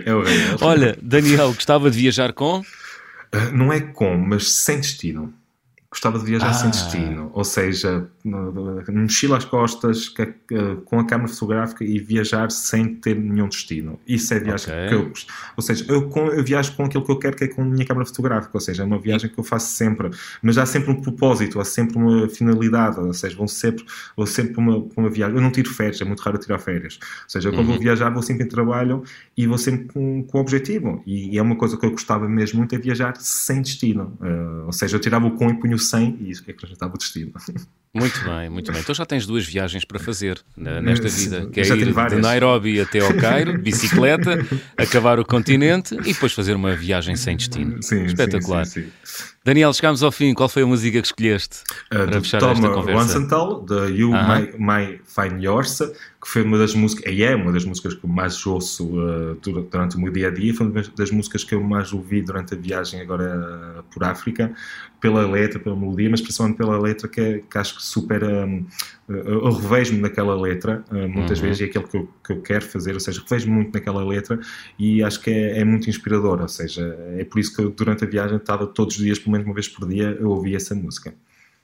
é horrível. Olha, Daniel, gostava de viajar com? Uh, não é com, mas sem destino gostava de viajar ah. sem destino, ou seja, mochila às costas com a câmera fotográfica e viajar sem ter nenhum destino. Isso é a viagem okay. que eu gosto. Ou seja, eu, eu, viajo com aquilo que eu quero, que é com a minha câmera fotográfica, ou seja, é uma viagem que eu faço sempre, mas há sempre um propósito, há sempre uma finalidade, ou seja, vou sempre, vou sempre uma, uma viagem. Eu não tiro férias, é muito raro tirar férias. Ou seja, quando uhum. vou viajar, vou sempre em trabalho e vou sempre com, com objetivo. E, e, é uma coisa que eu gostava mesmo muito, é viajar sem destino. Uh, ou seja, eu tirava o com e punho 100 e acrescentava o destino. Muito bem, muito bem. Então já tens duas viagens para fazer nesta vida, que é ir de Nairobi até ao Cairo, bicicleta, acabar o continente e depois fazer uma viagem sem destino. Sim, Espetacular. Sim, sim, Daniel, chegámos ao fim. Qual foi a música que escolheste uh, para fechar Tom esta conversa? Rosenthal, de You uh -huh. May, May Find Yours, que foi uma das músicas, e é uma das músicas que eu mais ouço uh, durante o meu dia a dia, foi uma das músicas que eu mais ouvi durante a viagem agora por África, pela letra, pela melodia, mas principalmente pela letra, que, é, que acho que super. Um, eu revejo-me naquela letra, uh, muitas uhum. vezes, e é aquilo que eu, que eu quero fazer, ou seja, revejo-me muito naquela letra e acho que é, é muito inspirador, ou seja, é por isso que eu, durante a viagem estava todos os dias, pelo menos uma vez por dia, eu ouvia essa música.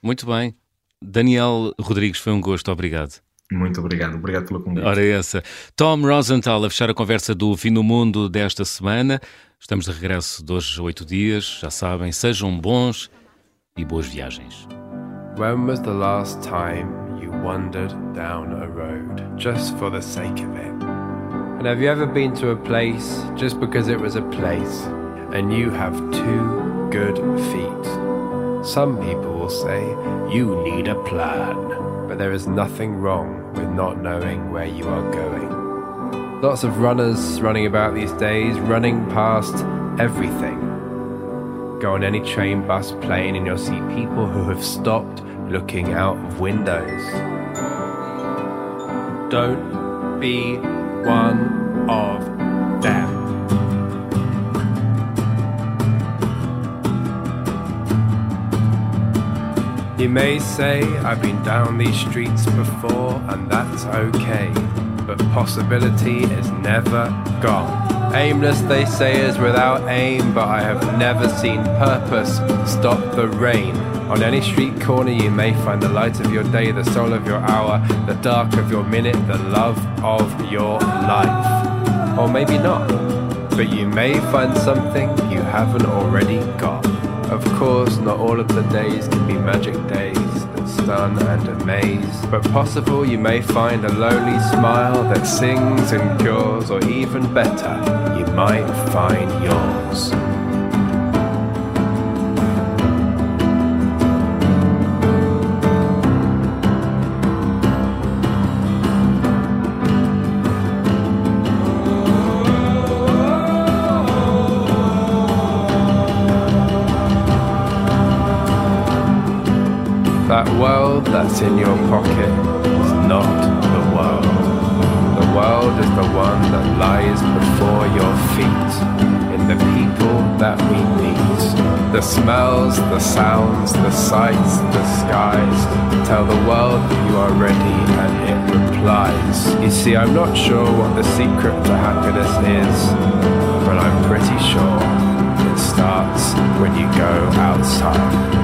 Muito bem. Daniel Rodrigues, foi um gosto, obrigado. Muito obrigado, obrigado pela conversa. Ora, essa. Tom Rosenthal a fechar a conversa do Fim do Mundo desta semana. Estamos de regresso de hoje a oito dias, já sabem, sejam bons e boas viagens. When was the last time you wandered down a road just for the sake of it? And have you ever been to a place just because it was a place and you have two good feet? Some people will say you need a plan but there is nothing wrong with not knowing where you are going. Lots of runners running about these days, running past everything. Go on any train, bus, plane, and you'll see people who have stopped looking out of windows. Don't be one of them. You may say I've been down these streets before, and that's okay. But possibility is never gone. Aimless, they say, is without aim, but I have never seen purpose stop the rain. On any street corner, you may find the light of your day, the soul of your hour, the dark of your minute, the love of your life. Or maybe not, but you may find something you haven't already got. Of course, not all of the days can be magic days that stun and amaze, but possible you may find a lowly smile that sings and cures, or even better, you might find yours. World that's in your pocket is not the world. The world is the one that lies before your feet, in the people that we meet. The smells, the sounds, the sights, the skies tell the world that you are ready and it replies. You see, I'm not sure what the secret to happiness is, but I'm pretty sure it starts when you go outside.